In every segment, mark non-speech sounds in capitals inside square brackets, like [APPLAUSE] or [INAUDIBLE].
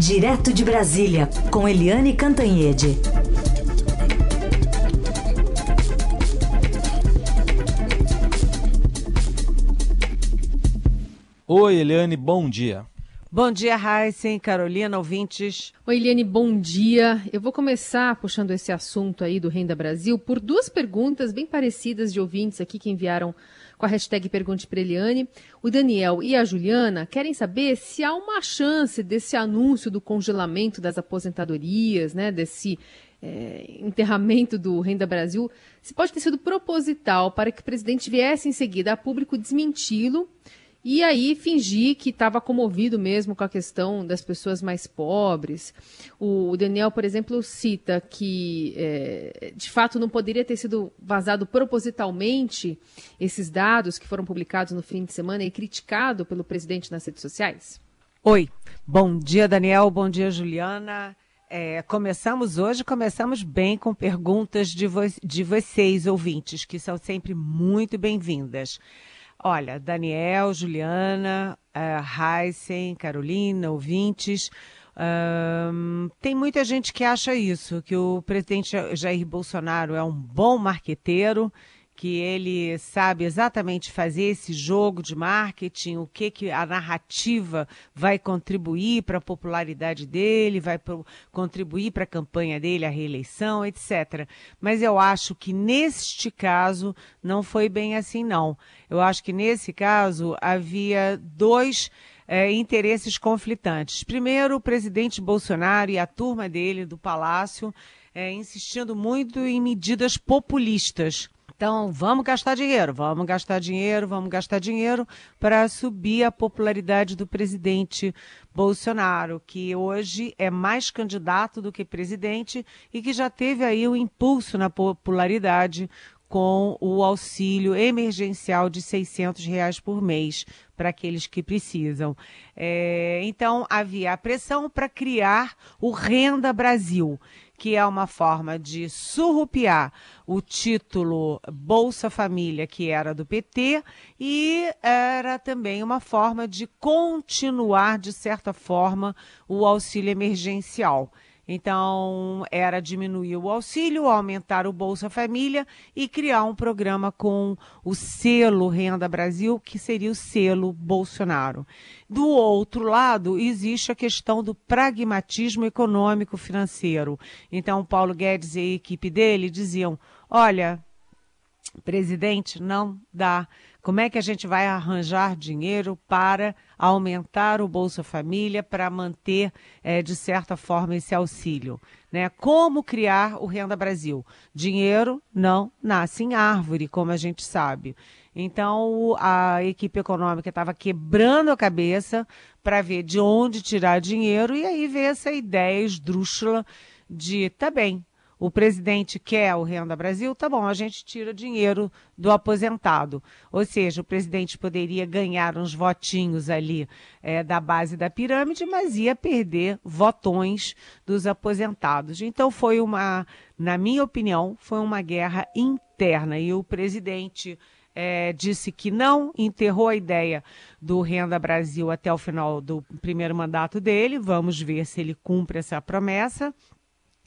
Direto de Brasília, com Eliane Cantanhede. Oi, Eliane, bom dia. Bom dia, Heisen, Carolina, ouvintes. Oi, Eliane, bom dia. Eu vou começar puxando esse assunto aí do Renda Brasil por duas perguntas bem parecidas de ouvintes aqui que enviaram com a hashtag Pergunte para Eliane. O Daniel e a Juliana querem saber se há uma chance desse anúncio do congelamento das aposentadorias, né, desse é, enterramento do Renda Brasil, se pode ter sido proposital para que o presidente viesse em seguida a público desmenti-lo e aí fingir que estava comovido mesmo com a questão das pessoas mais pobres. O Daniel, por exemplo, cita que é, de fato não poderia ter sido vazado propositalmente esses dados que foram publicados no fim de semana e criticado pelo presidente nas redes sociais. Oi, bom dia Daniel, bom dia Juliana. É, começamos hoje, começamos bem com perguntas de, vo de vocês, ouvintes, que são sempre muito bem-vindas. Olha, Daniel, Juliana, uh, Heisen, Carolina, ouvintes. Tem muita gente que acha isso, que o presidente Jair Bolsonaro é um bom marqueteiro que ele sabe exatamente fazer esse jogo de marketing, o que, que a narrativa vai contribuir para a popularidade dele, vai pro, contribuir para a campanha dele, a reeleição, etc. Mas eu acho que neste caso não foi bem assim, não. Eu acho que nesse caso havia dois é, interesses conflitantes. Primeiro, o presidente Bolsonaro e a turma dele do Palácio é, insistindo muito em medidas populistas então, vamos gastar dinheiro, vamos gastar dinheiro, vamos gastar dinheiro para subir a popularidade do presidente Bolsonaro, que hoje é mais candidato do que presidente e que já teve aí o um impulso na popularidade com o auxílio emergencial de 600 reais por mês para aqueles que precisam. É, então, havia a pressão para criar o Renda Brasil, que é uma forma de surrupiar o título Bolsa Família, que era do PT, e era também uma forma de continuar, de certa forma, o auxílio emergencial. Então, era diminuir o auxílio, aumentar o Bolsa Família e criar um programa com o selo Renda Brasil, que seria o selo Bolsonaro. Do outro lado, existe a questão do pragmatismo econômico financeiro. Então, Paulo Guedes e a equipe dele diziam: olha, presidente, não dá. Como é que a gente vai arranjar dinheiro para aumentar o Bolsa Família, para manter, é, de certa forma, esse auxílio? Né? Como criar o Renda Brasil? Dinheiro não nasce em árvore, como a gente sabe. Então, a equipe econômica estava quebrando a cabeça para ver de onde tirar dinheiro e aí veio essa ideia esdrúxula de, tá bem, o presidente quer o Renda Brasil, tá bom, a gente tira dinheiro do aposentado. Ou seja, o presidente poderia ganhar uns votinhos ali é, da base da pirâmide, mas ia perder votões dos aposentados. Então foi uma, na minha opinião, foi uma guerra interna e o presidente é, disse que não, enterrou a ideia do Renda Brasil até o final do primeiro mandato dele. Vamos ver se ele cumpre essa promessa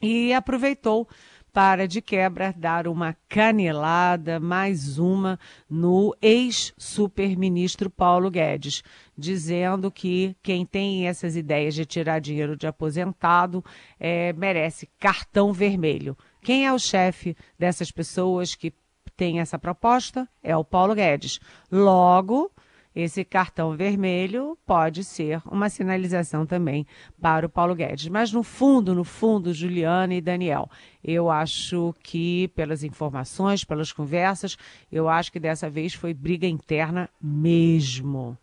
e aproveitou para, de quebra, dar uma canelada, mais uma, no ex-superministro Paulo Guedes, dizendo que quem tem essas ideias de tirar dinheiro de aposentado é, merece cartão vermelho. Quem é o chefe dessas pessoas que tem essa proposta? É o Paulo Guedes. Logo, esse cartão vermelho pode ser uma sinalização também para o Paulo Guedes. Mas no fundo, no fundo, Juliana e Daniel, eu acho que pelas informações, pelas conversas, eu acho que dessa vez foi briga interna mesmo.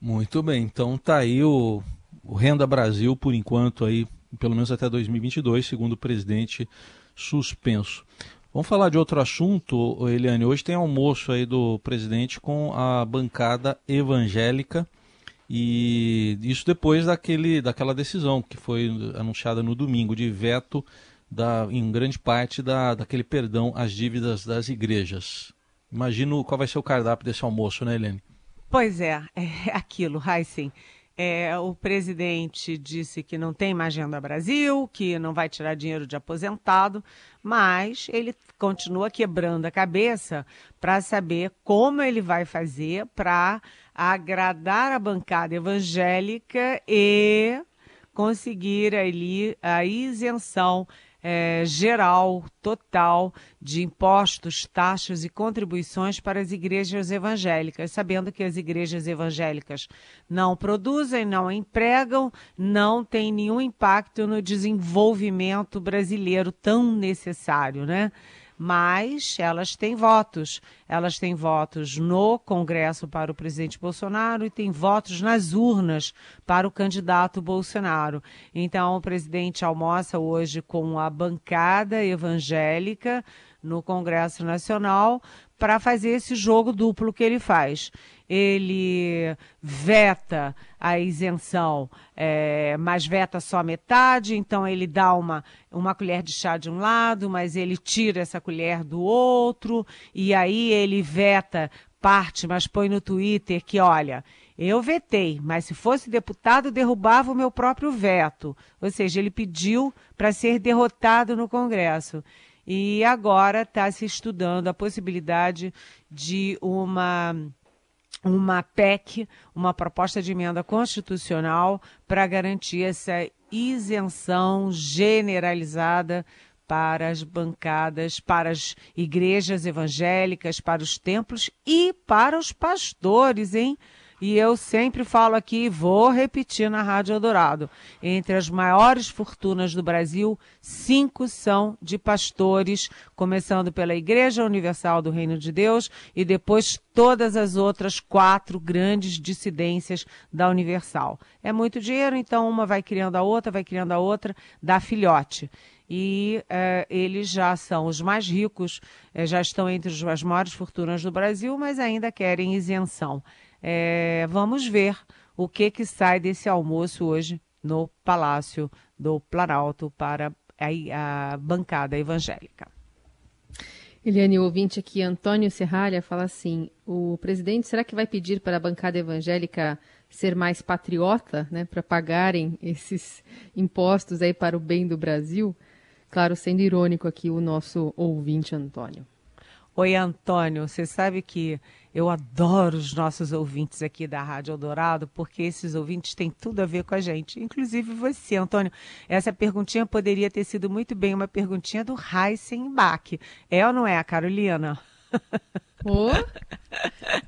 Muito bem, então tá aí o, o Renda Brasil por enquanto aí, pelo menos até 2022, segundo o presidente suspenso. Vamos falar de outro assunto, Eliane. Hoje tem almoço aí do presidente com a bancada evangélica e isso depois daquele, daquela decisão que foi anunciada no domingo de veto da, em grande parte da, daquele perdão às dívidas das igrejas. Imagino qual vai ser o cardápio desse almoço, né, Helene? Pois é, é aquilo, Heisen. É, o presidente disse que não tem mais Agenda Brasil, que não vai tirar dinheiro de aposentado, mas ele continua quebrando a cabeça para saber como ele vai fazer para agradar a bancada evangélica e conseguir ali a isenção é, geral, total, de impostos, taxas e contribuições para as igrejas evangélicas, sabendo que as igrejas evangélicas não produzem, não empregam, não têm nenhum impacto no desenvolvimento brasileiro tão necessário, né? Mas elas têm votos. Elas têm votos no Congresso para o presidente Bolsonaro e têm votos nas urnas para o candidato Bolsonaro. Então, o presidente almoça hoje com a bancada evangélica no Congresso Nacional para fazer esse jogo duplo que ele faz. Ele veta a isenção, é, mas veta só metade, então ele dá uma, uma colher de chá de um lado, mas ele tira essa colher do outro, e aí ele veta parte, mas põe no Twitter que, olha, eu vetei, mas se fosse deputado, derrubava o meu próprio veto. Ou seja, ele pediu para ser derrotado no Congresso e agora está se estudando a possibilidade de uma uma PEC, uma proposta de emenda constitucional para garantir essa isenção generalizada para as bancadas, para as igrejas evangélicas, para os templos e para os pastores, hein? E eu sempre falo aqui, vou repetir na Rádio Eldorado: entre as maiores fortunas do Brasil, cinco são de pastores, começando pela Igreja Universal do Reino de Deus e depois todas as outras quatro grandes dissidências da Universal. É muito dinheiro, então uma vai criando a outra, vai criando a outra, dá filhote e eh, eles já são os mais ricos, eh, já estão entre as maiores fortunas do Brasil, mas ainda querem isenção. É, vamos ver o que, que sai desse almoço hoje no Palácio do Planalto para a, a bancada evangélica. Eliane, o ouvinte aqui, Antônio Serralha, fala assim: o presidente será que vai pedir para a bancada evangélica ser mais patriota, né, para pagarem esses impostos aí para o bem do Brasil? Claro, sendo irônico aqui o nosso ouvinte Antônio. Oi, Antônio, você sabe que eu adoro os nossos ouvintes aqui da Rádio Eldorado, porque esses ouvintes têm tudo a ver com a gente, inclusive você, Antônio. Essa perguntinha poderia ter sido muito bem uma perguntinha do Heisenbach. É ou não é, Carolina? [LAUGHS] Oh,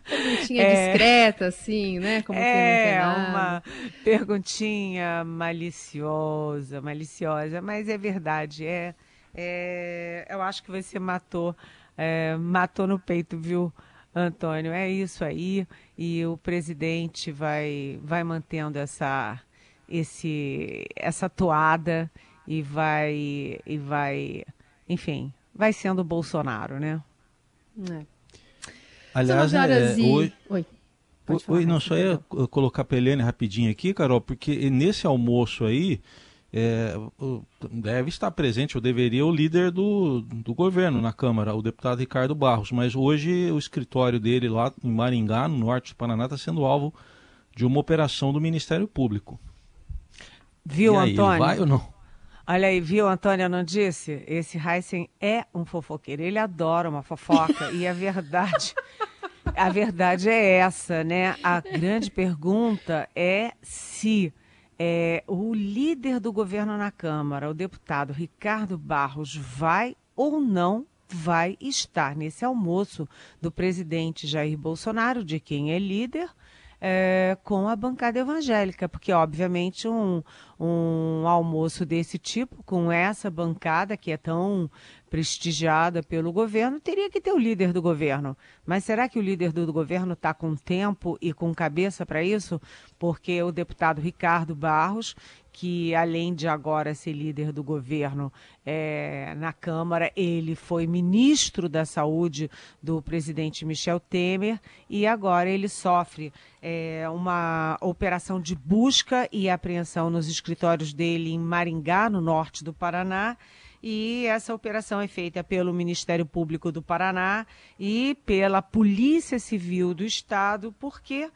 perguntinha é, discreta, assim, né? Como é, uma perguntinha maliciosa, maliciosa, mas é verdade. É, é, eu acho que você matou, é, matou no peito, viu? Antônio, é isso aí. E o presidente vai, vai mantendo essa, esse, essa toada e vai, e vai, enfim, vai sendo Bolsonaro, né? É. Aliás, é, e... hoje... Oi. Oi, não, só ia colocar para Helene rapidinho aqui, Carol, porque nesse almoço aí, é, deve estar presente, ou deveria, o líder do, do governo na Câmara, o deputado Ricardo Barros. Mas hoje o escritório dele lá em Maringá, no norte do Paraná, está sendo alvo de uma operação do Ministério Público. Viu, aí, Antônio? vai ou não? Olha aí, viu, Antônio, não disse? Esse Heisen é um fofoqueiro. Ele adora uma fofoca. e a verdade. A verdade é essa, né? A grande pergunta é se é, o líder do governo na Câmara, o deputado Ricardo Barros, vai ou não vai estar nesse almoço do presidente Jair Bolsonaro, de quem é líder, é, com a bancada evangélica, porque, obviamente, um, um almoço desse tipo, com essa bancada que é tão prestigiada pelo governo, teria que ter o líder do governo. Mas será que o líder do governo está com tempo e com cabeça para isso? Porque o deputado Ricardo Barros que além de agora ser líder do governo é, na Câmara, ele foi ministro da Saúde do presidente Michel Temer e agora ele sofre é, uma operação de busca e apreensão nos escritórios dele em Maringá, no norte do Paraná. E essa operação é feita pelo Ministério Público do Paraná e pela Polícia Civil do Estado, porque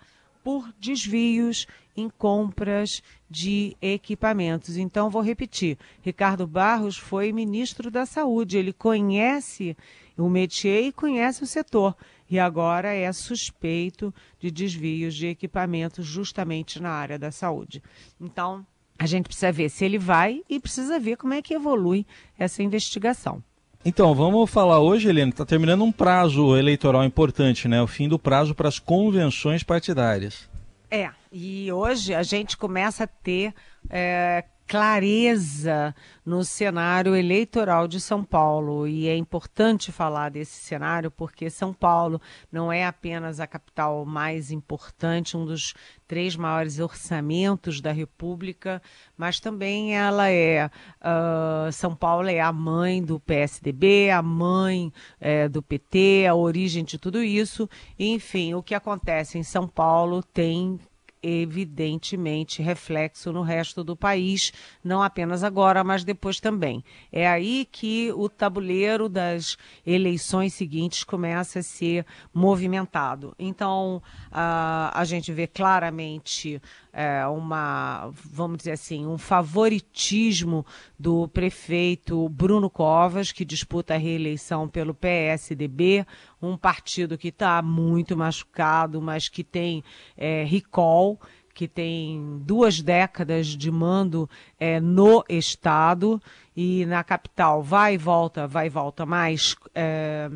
por desvios em compras de equipamentos. Então, vou repetir: Ricardo Barros foi ministro da Saúde, ele conhece o métier e conhece o setor. E agora é suspeito de desvios de equipamentos justamente na área da saúde. Então, a gente precisa ver se ele vai e precisa ver como é que evolui essa investigação. Então, vamos falar hoje, Helena, está terminando um prazo eleitoral importante, né? O fim do prazo para as convenções partidárias. É, e hoje a gente começa a ter é, clareza no cenário eleitoral de São Paulo. E é importante falar desse cenário porque São Paulo não é apenas a capital mais importante, um dos três maiores orçamentos da República, mas também ela é. Uh, São Paulo é a mãe do PSDB, a mãe é, do PT, a origem de tudo isso. Enfim, o que acontece em São Paulo tem evidentemente reflexo no resto do país, não apenas agora, mas depois também. É aí que o tabuleiro das eleições seguintes começa a ser movimentado. Então, a, a gente vê claramente é, uma, vamos dizer assim, um favoritismo do prefeito Bruno Covas, que disputa a reeleição pelo PSDB, um partido que está muito machucado, mas que tem é, recall, que tem duas décadas de mando é, no Estado. E na capital vai e volta, vai e volta, mas é,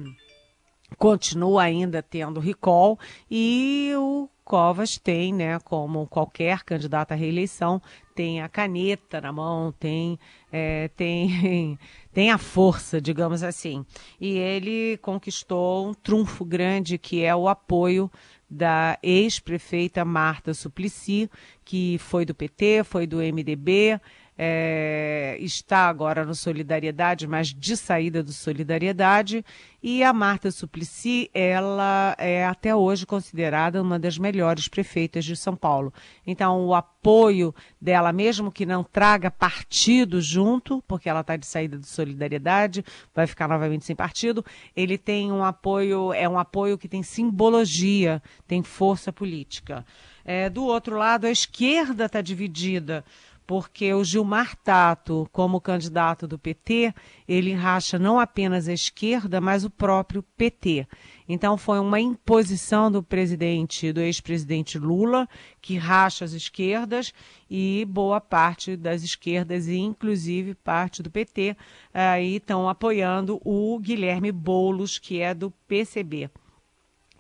continua ainda tendo recall. E o Covas tem, né, como qualquer candidato à reeleição, tem a caneta na mão, tem, é, tem, [LAUGHS] tem a força, digamos assim. E ele conquistou um trunfo grande que é o apoio da ex-prefeita Marta Suplicy, que foi do PT, foi do MDB, é, está agora no Solidariedade, mas de saída do Solidariedade, e a Marta Suplicy, ela é até hoje considerada uma das melhores prefeitas de São Paulo. Então, o apoio dela, mesmo que não traga partido junto, porque ela está de saída do Solidariedade, vai ficar novamente sem partido, ele tem um apoio, é um apoio que tem simbologia, tem força política. É, do outro lado, a esquerda está dividida porque o Gilmar Tato, como candidato do PT, ele racha não apenas a esquerda, mas o próprio PT. Então foi uma imposição do presidente, do ex-presidente Lula, que racha as esquerdas e boa parte das esquerdas, e inclusive parte do PT, aí estão apoiando o Guilherme Boulos, que é do PCB.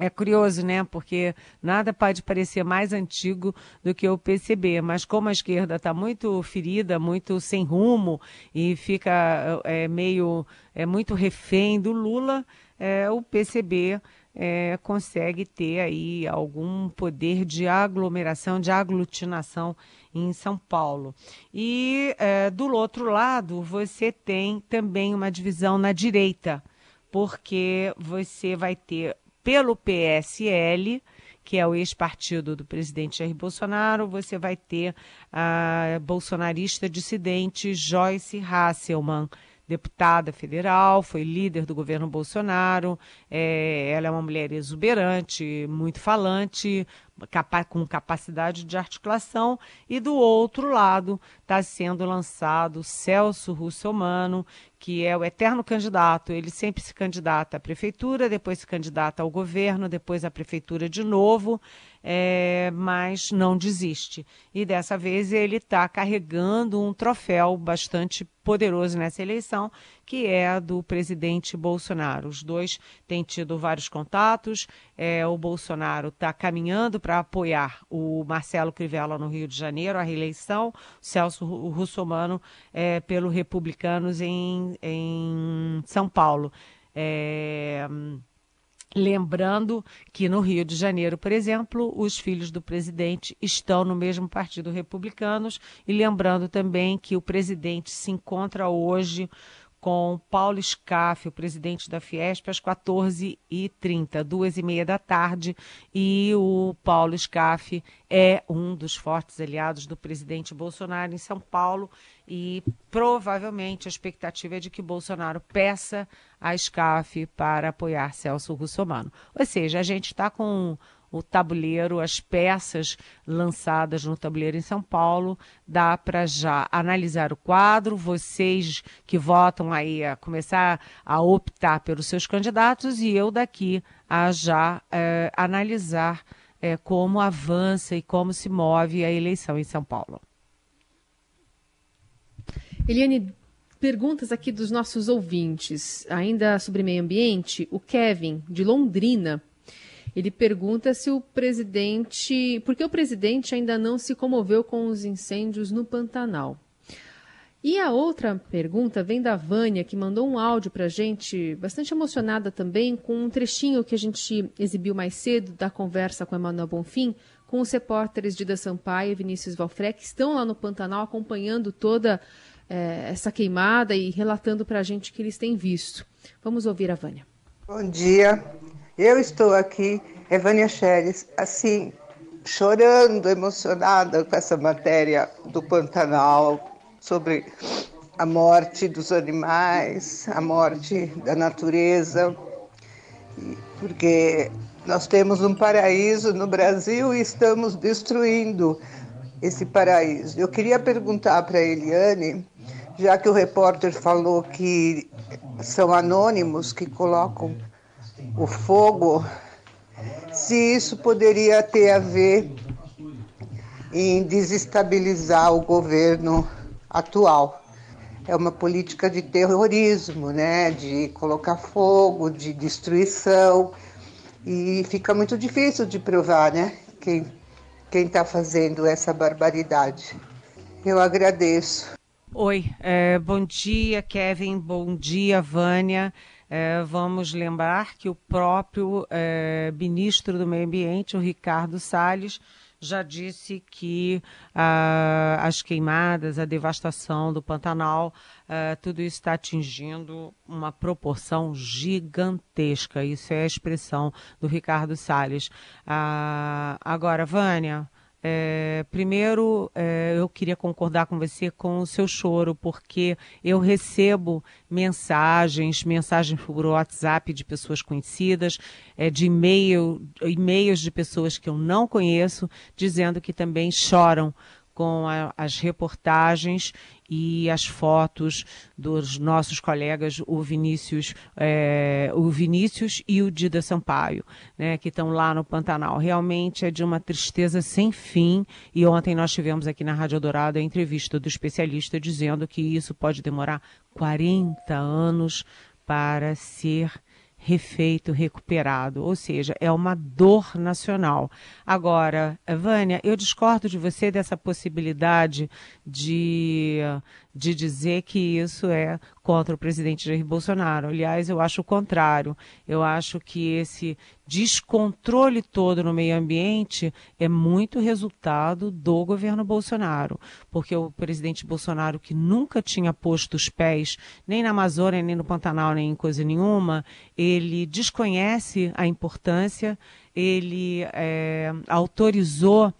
É curioso, né? Porque nada pode parecer mais antigo do que o PCB, mas como a esquerda está muito ferida, muito sem rumo e fica é, meio é muito refém do Lula, é, o PCB é, consegue ter aí algum poder de aglomeração, de aglutinação em São Paulo. E é, do outro lado, você tem também uma divisão na direita, porque você vai ter pelo PSL, que é o ex-partido do presidente Jair Bolsonaro, você vai ter a bolsonarista dissidente Joyce Hasselman, deputada federal, foi líder do governo Bolsonaro. É, ela é uma mulher exuberante, muito falante, capa com capacidade de articulação. E do outro lado está sendo lançado Celso Russomano, que é o eterno candidato. Ele sempre se candidata à prefeitura, depois se candidata ao governo, depois à prefeitura de novo é, mas não desiste. E dessa vez ele está carregando um troféu bastante poderoso nessa eleição, que é a do presidente Bolsonaro. Os dois têm tido vários contatos. É, o Bolsonaro está caminhando para apoiar o Marcelo Crivella no Rio de Janeiro, a reeleição, Celso Russomano é, pelo Republicanos em, em São Paulo. É, Lembrando que no Rio de Janeiro, por exemplo, os filhos do presidente estão no mesmo partido republicanos, e lembrando também que o presidente se encontra hoje com Paulo Scaff, o presidente da Fiesp, às 14h30, duas e meia da tarde, e o Paulo Scaff é um dos fortes aliados do presidente Bolsonaro em São Paulo, e provavelmente a expectativa é de que Bolsonaro peça a SCAF para apoiar Celso Russomano. Ou seja, a gente está com o tabuleiro, as peças lançadas no tabuleiro em São Paulo. Dá para já analisar o quadro, vocês que votam aí a começar a optar pelos seus candidatos e eu daqui a já é, analisar é, como avança e como se move a eleição em São Paulo. Eliane, perguntas aqui dos nossos ouvintes, ainda sobre meio ambiente. O Kevin, de Londrina, ele pergunta se o presidente. Por que o presidente ainda não se comoveu com os incêndios no Pantanal? E a outra pergunta vem da Vânia, que mandou um áudio para a gente, bastante emocionada também, com um trechinho que a gente exibiu mais cedo da conversa com Emanuel Bonfim, com os repórteres de Da Sampaio e Vinícius Valfré, que estão lá no Pantanal acompanhando toda é, essa queimada e relatando para a gente o que eles têm visto. Vamos ouvir a Vânia. Bom dia, eu estou aqui, é Vânia Scheres, assim, chorando, emocionada com essa matéria do Pantanal, sobre a morte dos animais, a morte da natureza, porque nós temos um paraíso no Brasil e estamos destruindo esse paraíso. Eu queria perguntar para a Eliane, já que o repórter falou que são anônimos que colocam o fogo, se isso poderia ter a ver em desestabilizar o governo atual. É uma política de terrorismo, né? de colocar fogo, de destruição. E fica muito difícil de provar né? quem está fazendo essa barbaridade. Eu agradeço. Oi, é, bom dia, Kevin. Bom dia, Vânia. É, vamos lembrar que o próprio é, ministro do Meio Ambiente, o Ricardo Salles, já disse que ah, as queimadas, a devastação do Pantanal, ah, tudo isso está atingindo uma proporção gigantesca. Isso é a expressão do Ricardo Salles. Ah, agora, Vânia. É, primeiro, é, eu queria concordar com você com o seu choro, porque eu recebo mensagens, mensagens por WhatsApp de pessoas conhecidas, é, de e-mail, e-mails de pessoas que eu não conheço, dizendo que também choram com a, as reportagens e as fotos dos nossos colegas, o Vinícius, é, o Vinícius e o Dida Sampaio, né, que estão lá no Pantanal. Realmente é de uma tristeza sem fim. E ontem nós tivemos aqui na Rádio Dourado a entrevista do especialista dizendo que isso pode demorar 40 anos para ser refeito, recuperado, ou seja, é uma dor nacional. Agora, Vânia, eu discordo de você dessa possibilidade de de dizer que isso é contra o presidente Jair Bolsonaro. Aliás, eu acho o contrário. Eu acho que esse descontrole todo no meio ambiente é muito resultado do governo Bolsonaro, porque o presidente Bolsonaro, que nunca tinha posto os pés nem na Amazônia, nem no Pantanal, nem em coisa nenhuma, ele desconhece a importância, ele é, autorizou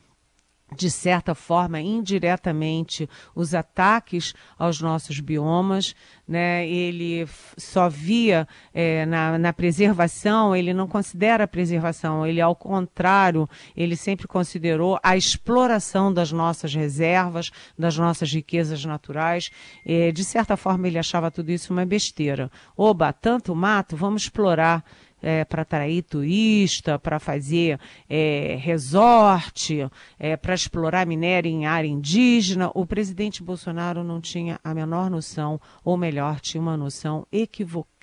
de certa forma, indiretamente, os ataques aos nossos biomas. Né? Ele só via é, na, na, preservação, ele não considera a preservação, ele, ao contrário, ele sempre considerou a exploração das nossas reservas, das nossas riquezas naturais. É, de certa forma, ele achava tudo isso uma besteira. Oba, tanto mato, vamos explorar é, para atrair turista, para fazer é, resort, é, para explorar minério em área indígena. O presidente Bolsonaro não tinha a menor noção, ou melhor, tinha uma noção equivocada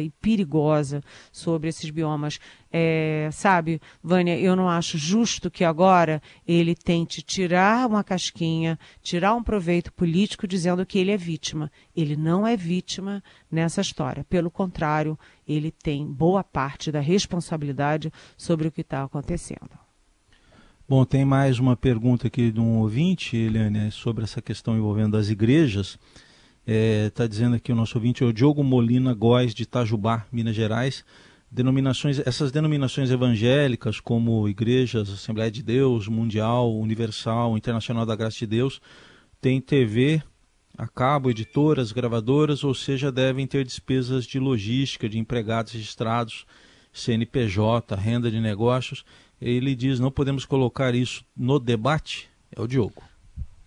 e perigosa sobre esses biomas é, sabe, Vânia, eu não acho justo que agora ele tente tirar uma casquinha, tirar um proveito político dizendo que ele é vítima. Ele não é vítima nessa história. Pelo contrário, ele tem boa parte da responsabilidade sobre o que está acontecendo. Bom, tem mais uma pergunta aqui de um ouvinte, Eliane, sobre essa questão envolvendo as igrejas. Está é, dizendo aqui o nosso ouvinte, é o Diogo Molina Góes, de Itajubá, Minas Gerais denominações, essas denominações evangélicas, como igrejas, Assembleia de Deus, Mundial, Universal, Internacional da Graça de Deus, têm TV a cabo, editoras, gravadoras, ou seja, devem ter despesas de logística, de empregados registrados, CNPJ, renda de negócios. Ele diz: não podemos colocar isso no debate. É o Diogo.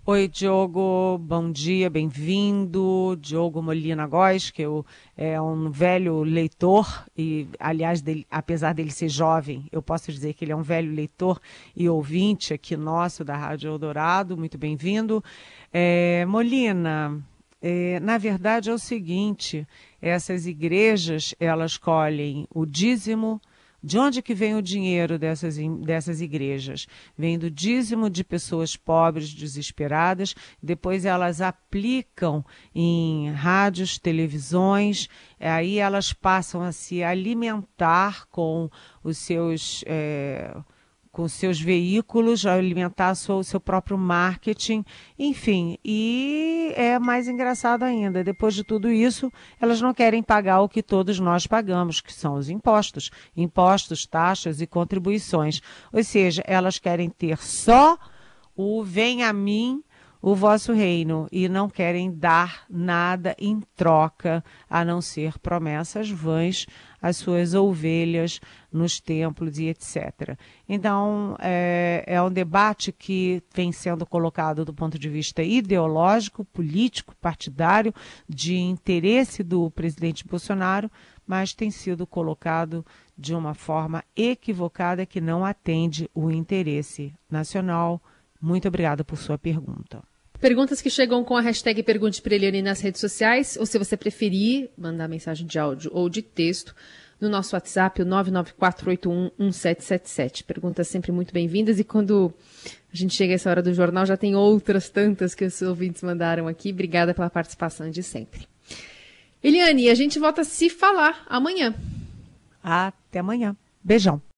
Oi, Diogo, bom dia, bem-vindo. Diogo Molina Góes, que eu, é um velho leitor, e, aliás, dele, apesar dele ser jovem, eu posso dizer que ele é um velho leitor e ouvinte aqui nosso da Rádio Eldorado. Muito bem-vindo. É, Molina, é, na verdade é o seguinte: essas igrejas elas colhem o dízimo de onde que vem o dinheiro dessas, dessas igrejas? Vem do dízimo de pessoas pobres, desesperadas, depois elas aplicam em rádios, televisões, aí elas passam a se alimentar com os seus. É, com seus veículos, alimentar o seu próprio marketing, enfim. E é mais engraçado ainda, depois de tudo isso, elas não querem pagar o que todos nós pagamos, que são os impostos. Impostos, taxas e contribuições. Ou seja, elas querem ter só o vem a mim o vosso reino e não querem dar nada em troca a não ser promessas vãs às suas ovelhas nos templos e etc. Então, é, é um debate que vem sendo colocado do ponto de vista ideológico, político, partidário, de interesse do presidente Bolsonaro, mas tem sido colocado de uma forma equivocada que não atende o interesse nacional. Muito obrigada por sua pergunta. Perguntas que chegam com a hashtag Pergunte para Eliane nas redes sociais, ou se você preferir, mandar mensagem de áudio ou de texto no nosso WhatsApp, o 994811777. Perguntas sempre muito bem-vindas e quando a gente chega a essa hora do jornal, já tem outras tantas que os ouvintes mandaram aqui. Obrigada pela participação de sempre. Eliane, a gente volta a se falar amanhã. Até amanhã. Beijão.